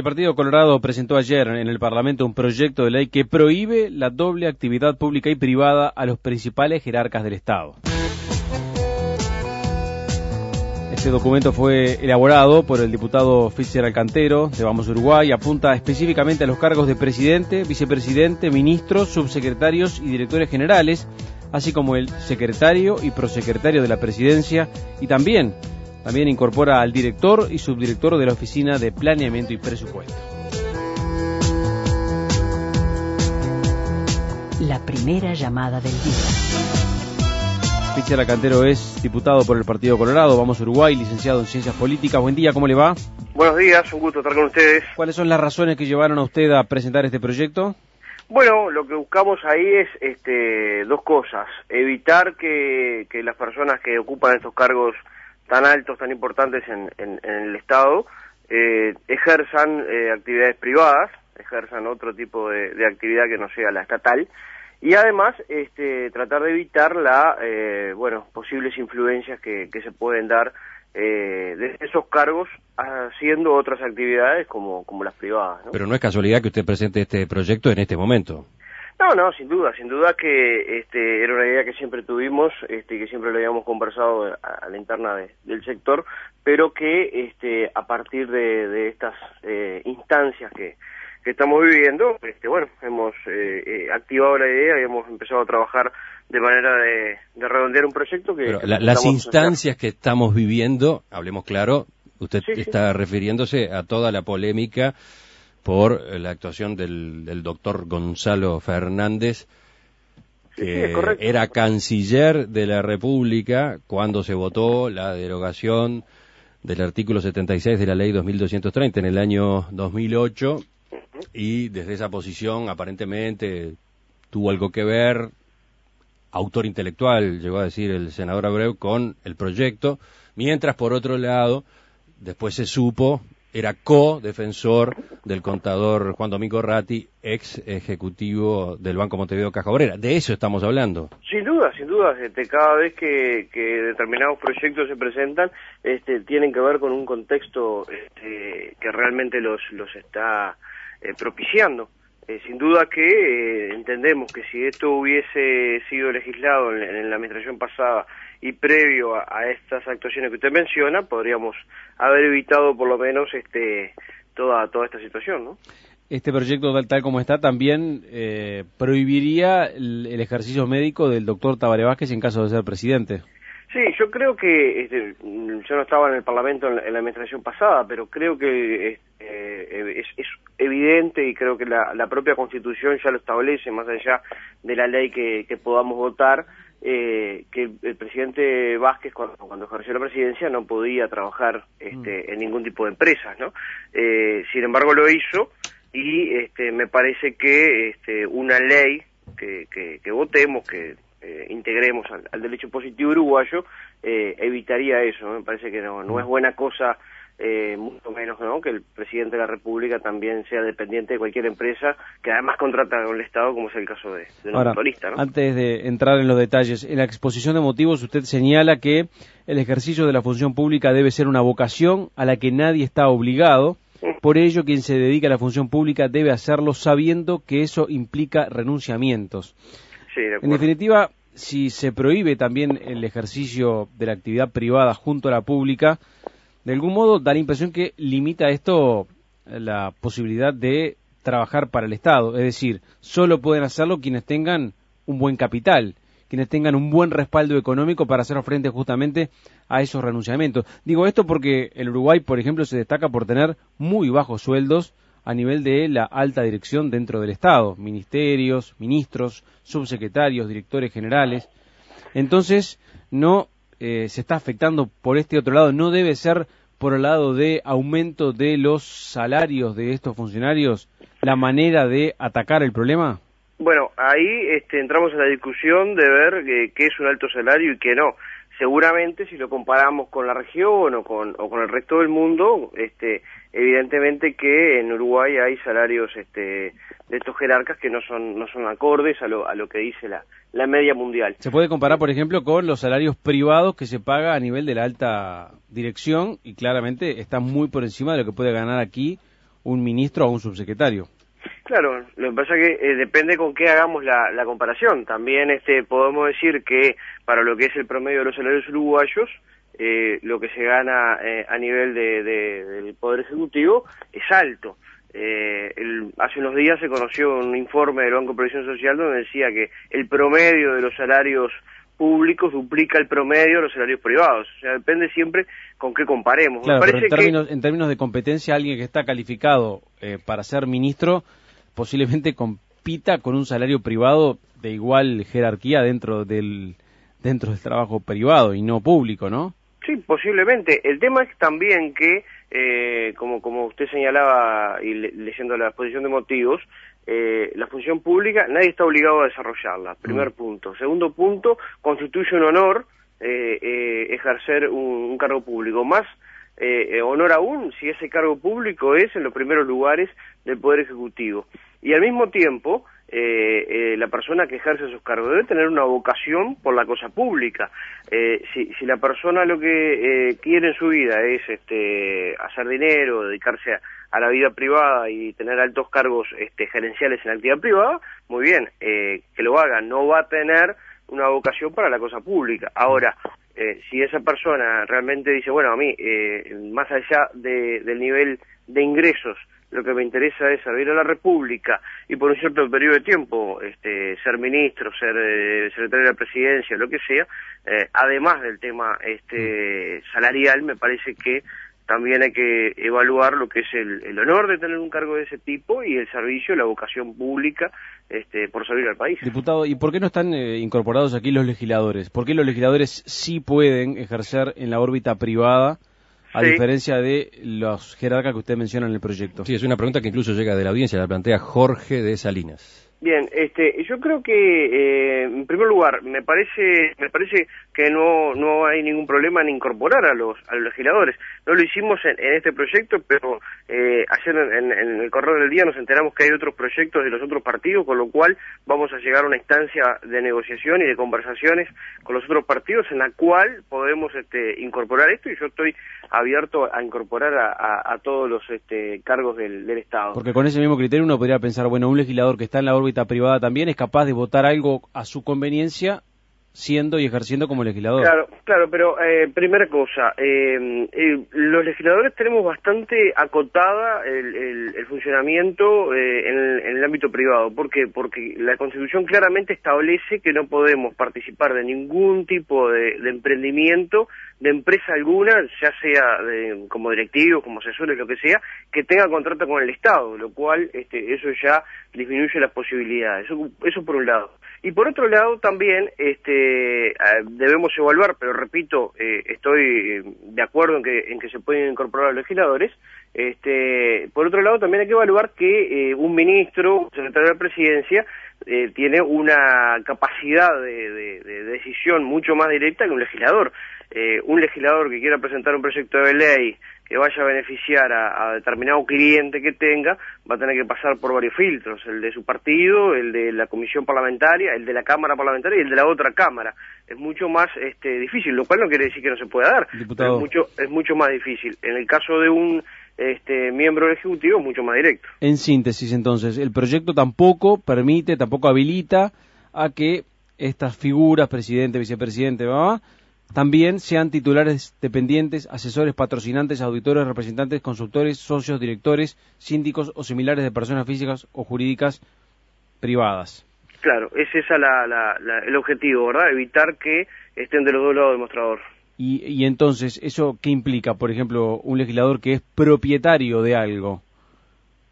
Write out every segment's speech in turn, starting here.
El Partido Colorado presentó ayer en el Parlamento un proyecto de ley que prohíbe la doble actividad pública y privada a los principales jerarcas del Estado. Este documento fue elaborado por el diputado Fischer Alcantero de Vamos Uruguay y apunta específicamente a los cargos de presidente, vicepresidente, ministros, subsecretarios y directores generales, así como el secretario y prosecretario de la presidencia y también también incorpora al director y subdirector de la Oficina de Planeamiento y Presupuesto. La primera llamada del día. Pichel Cantero es diputado por el Partido Colorado, vamos a Uruguay, licenciado en Ciencias Políticas. Buen día, ¿cómo le va? Buenos días, un gusto estar con ustedes. ¿Cuáles son las razones que llevaron a usted a presentar este proyecto? Bueno, lo que buscamos ahí es este, dos cosas. Evitar que, que las personas que ocupan estos cargos tan altos, tan importantes en, el Estado, eh, ejerzan eh, actividades privadas, ejerzan otro tipo de, actividad que no sea la estatal, y además este, tratar de evitar la, eh, bueno, posibles influencias que, se pueden dar de esos cargos haciendo otras actividades como, como las privadas. Pero no es casualidad que usted presente este proyecto en este momento. No, no, sin duda, sin duda que este, era una idea que siempre tuvimos, este, que siempre lo habíamos conversado a, la interna del sector, pero que este, a partir de, estas eh, instancias que, estamos viviendo, este, bueno, hemos eh, eh, activado la idea y hemos empezado a trabajar de manera de, redondear un proyecto que... las instancias que estamos viviendo, hablemos claro, usted está refiriéndose a toda la polémica por la actuación del, doctor Gonzalo Fernández, que era canciller de la República cuando se votó la derogación del artículo 76 de la ley 2230 en el año 2008 y desde esa posición aparentemente tuvo algo que ver, autor intelectual, llegó a decir el senador Abreu, con el proyecto, mientras por otro lado después se supo era co-defensor del contador Juan Domingo Ratti, ex ejecutivo del Banco Montevideo Caja Obrera. De eso estamos hablando. Sin duda, sin duda. Este, cada vez que, determinados proyectos se presentan, este, tienen que ver con un contexto este, que realmente los, los está eh, propiciando. Eh, sin duda que eh, entendemos que si esto hubiese sido legislado en, la administración pasada y previo a, estas actuaciones que usted menciona, podríamos haber evitado por lo menos este toda toda esta situación, ¿no? Este proyecto tal, como está también eh, prohibiría el, ejercicio médico del doctor Tabaré Vázquez en caso de ser presidente. Sí, yo creo que este, yo no estaba en el Parlamento en la, administración pasada, pero creo que este, es, evidente y creo que la, propia Constitución ya lo establece, más allá de la ley que, podamos votar, eh, que el, presidente Vázquez cuando, ejerció la presidencia no podía trabajar este, mm. en ningún tipo de empresas, ¿no? Eh, sin embargo lo hizo y este, me parece que este, una ley que, que votemos, que eh, integremos al, derecho positivo uruguayo, eh, evitaría eso. Me parece que no, no es buena cosa, eh, mucho menos ¿no? que el presidente de la República también sea dependiente de cualquier empresa que además contrata con el Estado, como es el caso de, de un motorista. Antes de entrar en los detalles, en la exposición de motivos usted señala que el ejercicio de la función pública debe ser una vocación a la que nadie está obligado. Por ello, quien se dedica a la función pública debe hacerlo sabiendo que eso implica renunciamientos en definitiva, si se prohíbe también el ejercicio de la actividad privada junto a la pública, de algún modo da la impresión que limita esto la posibilidad de trabajar para el Estado. Es decir, solo pueden hacerlo quienes tengan un buen capital, quienes tengan un buen respaldo económico para hacer frente justamente a esos renunciamientos. Digo esto porque el Uruguay, por ejemplo, se destaca por tener muy bajos sueldos a nivel de la alta dirección dentro del Estado, ministerios, ministros, subsecretarios, directores generales. Entonces, no eh, se está afectando por este otro lado, no debe ser por el lado de aumento de los salarios de estos funcionarios la manera de atacar el problema. Bueno, ahí este, entramos en la discusión de ver qué es un alto salario y qué no seguramente si lo comparamos con la región o con, o con el resto del mundo, este, evidentemente que en Uruguay hay salarios este, de estos jerarcas que no son, no son acordes a lo, a lo que dice la, la media mundial. Se puede comparar, por ejemplo, con los salarios privados que se paga a nivel de la alta dirección y claramente está muy por encima de lo que puede ganar aquí un ministro o un subsecretario. Claro, lo que pasa es que eh, depende con qué hagamos la, la, comparación. También este podemos decir que para lo que es el promedio de los salarios uruguayos, eh, lo que se gana eh, a nivel de, de, del Poder Ejecutivo es alto. Eh, el, hace unos días se conoció un informe del Banco de Previsión Social donde decía que el promedio de los salarios públicos duplica el promedio de los salarios privados. O sea, depende siempre con qué comparemos. Claro, pero en, términos, en términos de competencia, alguien que está calificado eh, para ser ministro posiblemente compita con un salario privado de igual jerarquía dentro del dentro del trabajo privado y no público, ¿no? Sí, posiblemente. El tema es también que, eh, como, como usted señalaba y leyendo la exposición de motivos, eh, la función pública nadie está obligado a desarrollarla, primer mm. punto. Segundo punto, constituye un honor eh, eh ejercer un, un, cargo público. Más eh, honor aún si ese cargo público es en los primeros lugares del Poder Ejecutivo. Y al mismo tiempo, eh, eh, la persona que ejerce sus cargos debe tener una vocación por la cosa pública. Eh, si, si, la persona lo que eh, quiere en su vida es este, hacer dinero, dedicarse a, a, la vida privada y tener altos cargos este, gerenciales en la actividad privada, muy bien, eh, que lo haga. No va a tener una vocación para la cosa pública. Ahora, eh, si esa persona realmente dice, bueno, a mí, eh, más allá de, del nivel de ingresos, lo que me interesa es servir a la República y por un cierto periodo de tiempo este, ser ministro, ser eh, secretario de la presidencia, lo que sea, eh, además del tema este, salarial, me parece que también hay que evaluar lo que es el, el, honor de tener un cargo de ese tipo y el servicio, la vocación pública este, por servir al país. Diputado, ¿y por qué no están eh, incorporados aquí los legisladores? ¿Por qué los legisladores sí pueden ejercer en la órbita privada? A diferencia de los jerarcas que usted menciona en el proyecto. Sí, es una pregunta que incluso llega de la audiencia, la plantea Jorge de Salinas. Bien, este, yo creo que eh, en primer lugar me parece me parece que no no hay ningún problema en incorporar a los a los legisladores. No lo hicimos en, este proyecto, pero eh, ayer en, en, el correo del día nos enteramos que hay otros proyectos de los otros partidos, con lo cual vamos a llegar a una instancia de negociación y de conversaciones con los otros partidos en la cual podemos este, incorporar esto y yo estoy abierto a incorporar a, a, todos los este, cargos del, del Estado. Porque con ese mismo criterio uno podría pensar, bueno, un legislador que está en la órbita privada también es capaz de votar algo a su conveniencia siendo y ejerciendo como legislador. Claro, claro, pero eh, primera cosa, eh, eh, los legisladores tenemos bastante acotada el, el, funcionamiento eh, en el, en, el, ámbito privado. ¿Por qué? Porque la Constitución claramente establece que no podemos participar de ningún tipo de, emprendimiento de empresa alguna, ya sea de, como directivos, como asesores, lo que sea, que tenga contrato con el Estado, lo cual este, eso ya disminuye las posibilidades. Eso por un lado. Y por otro lado también este, debemos evaluar, pero repito, eh, estoy eh, de acuerdo en que, en que se pueden incorporar los legisladores, este, por otro lado también hay que evaluar que eh, un ministro, secretario de la presidencia, eh, tiene una capacidad de, de, de, decisión mucho más directa que un legislador. Eh, un legislador que quiera presentar un proyecto de ley que vaya a beneficiar a, a, determinado cliente que tenga, va a tener que pasar por varios filtros, el de su partido, el de la comisión parlamentaria, el de la Cámara parlamentaria y el de la otra Cámara. Es mucho más este, difícil, lo cual no quiere decir que no se pueda dar, pero es mucho, es mucho más difícil. En el caso de un este miembro del Ejecutivo mucho más directo. En síntesis, entonces, el proyecto tampoco permite, tampoco habilita a que estas figuras, presidente, vicepresidente, ¿va? También sean titulares dependientes, asesores, patrocinantes, auditores, representantes, consultores, socios, directores, síndicos o similares de personas físicas o jurídicas privadas. Claro, es esa la, la, la, el objetivo, ¿verdad? Evitar que estén de los dos lados del mostrador. Y, y, entonces, ¿eso qué implica? Por ejemplo, un legislador que es propietario de algo,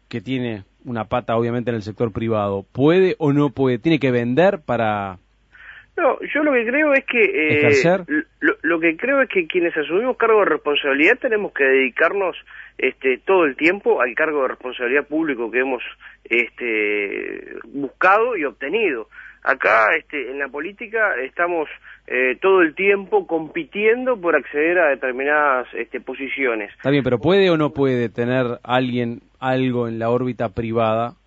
que tiene una pata obviamente en el sector privado, ¿puede o no puede? ¿Tiene que vender para...? No, yo lo que creo es que... Eh, lo, que creo es que quienes asumimos cargo de responsabilidad tenemos que dedicarnos este, todo el tiempo al cargo de responsabilidad público que hemos este, buscado y obtenido. Acá este, en la política estamos eh, todo el tiempo compitiendo por acceder a determinadas este, posiciones. Está bien, pero ¿puede o no puede tener alguien algo en la órbita privada?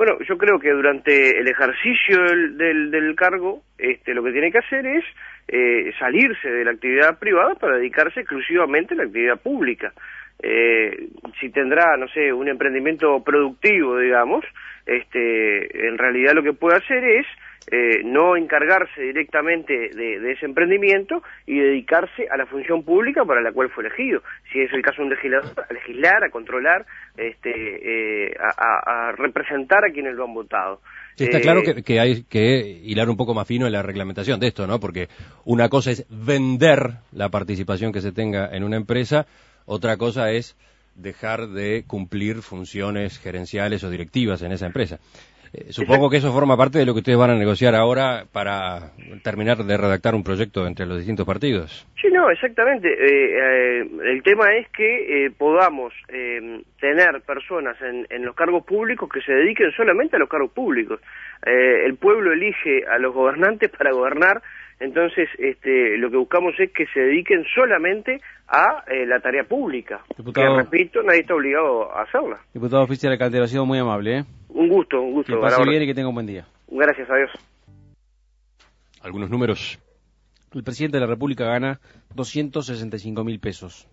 Bueno, yo creo que durante el ejercicio del, del, del cargo, este, lo que tiene que hacer es eh, salirse de la actividad privada para dedicarse exclusivamente a la actividad pública. eh, si tendrá, no sé, un emprendimiento productivo, digamos, este, en realidad lo que puede hacer es eh, no encargarse directamente de, ese emprendimiento y dedicarse a la función pública para la cual fue elegido. Si es el caso de un legislador, a legislar, a controlar, este, eh, a, representar a quienes lo han votado. está claro que, que, hay que hilar un poco más fino en la reglamentación de esto, ¿no? Porque una cosa es vender la participación que se tenga en una empresa, otra cosa es dejar de cumplir funciones gerenciales o directivas en esa empresa. Eh, supongo que eso forma parte de lo que ustedes van a negociar ahora para terminar de redactar un proyecto entre los distintos partidos. Sí, no, exactamente. Eh, eh, el tema es que podamos tener personas en, en, los cargos públicos que se dediquen solamente a los cargos públicos. el pueblo elige a los gobernantes para gobernar entonces, este, lo que buscamos es que se dediquen solamente a eh, la tarea pública. que, repito, nadie está obligado a hacerla. Diputado oficial de ha sido muy amable. ¿eh? Un gusto, un gusto. Que pase bien y que tenga un buen día. Gracias a Dios. Algunos números. El presidente de la República gana 265 mil pesos.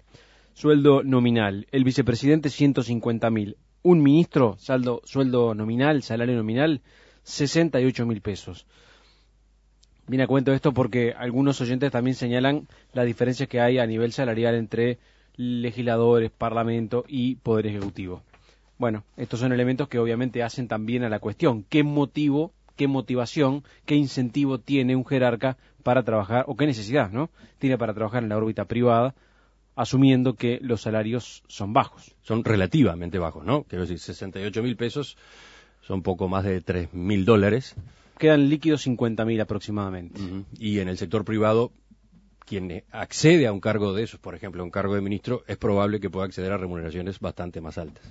Sueldo nominal. El vicepresidente 150 mil. Un ministro, saldo, sueldo nominal, salario nominal, 68 mil pesos. Viene a cuento esto porque algunos oyentes también señalan las diferencias que hay a nivel salarial entre legisladores, parlamento y poder ejecutivo. Bueno, estos son elementos que obviamente hacen también a la cuestión. ¿Qué motivo, qué motivación, qué incentivo tiene un jerarca para trabajar, o qué necesidad, ¿no? Tiene para trabajar en la órbita privada, asumiendo que los salarios son bajos. Son relativamente bajos, ¿no? Quiero decir, 68 mil pesos son poco más de 3 mil dólares quedan líquidos 50.000 aproximadamente. Y en el sector privado, quien accede a un cargo de esos, por ejemplo, un cargo de ministro, es probable que pueda acceder a remuneraciones bastante más altas.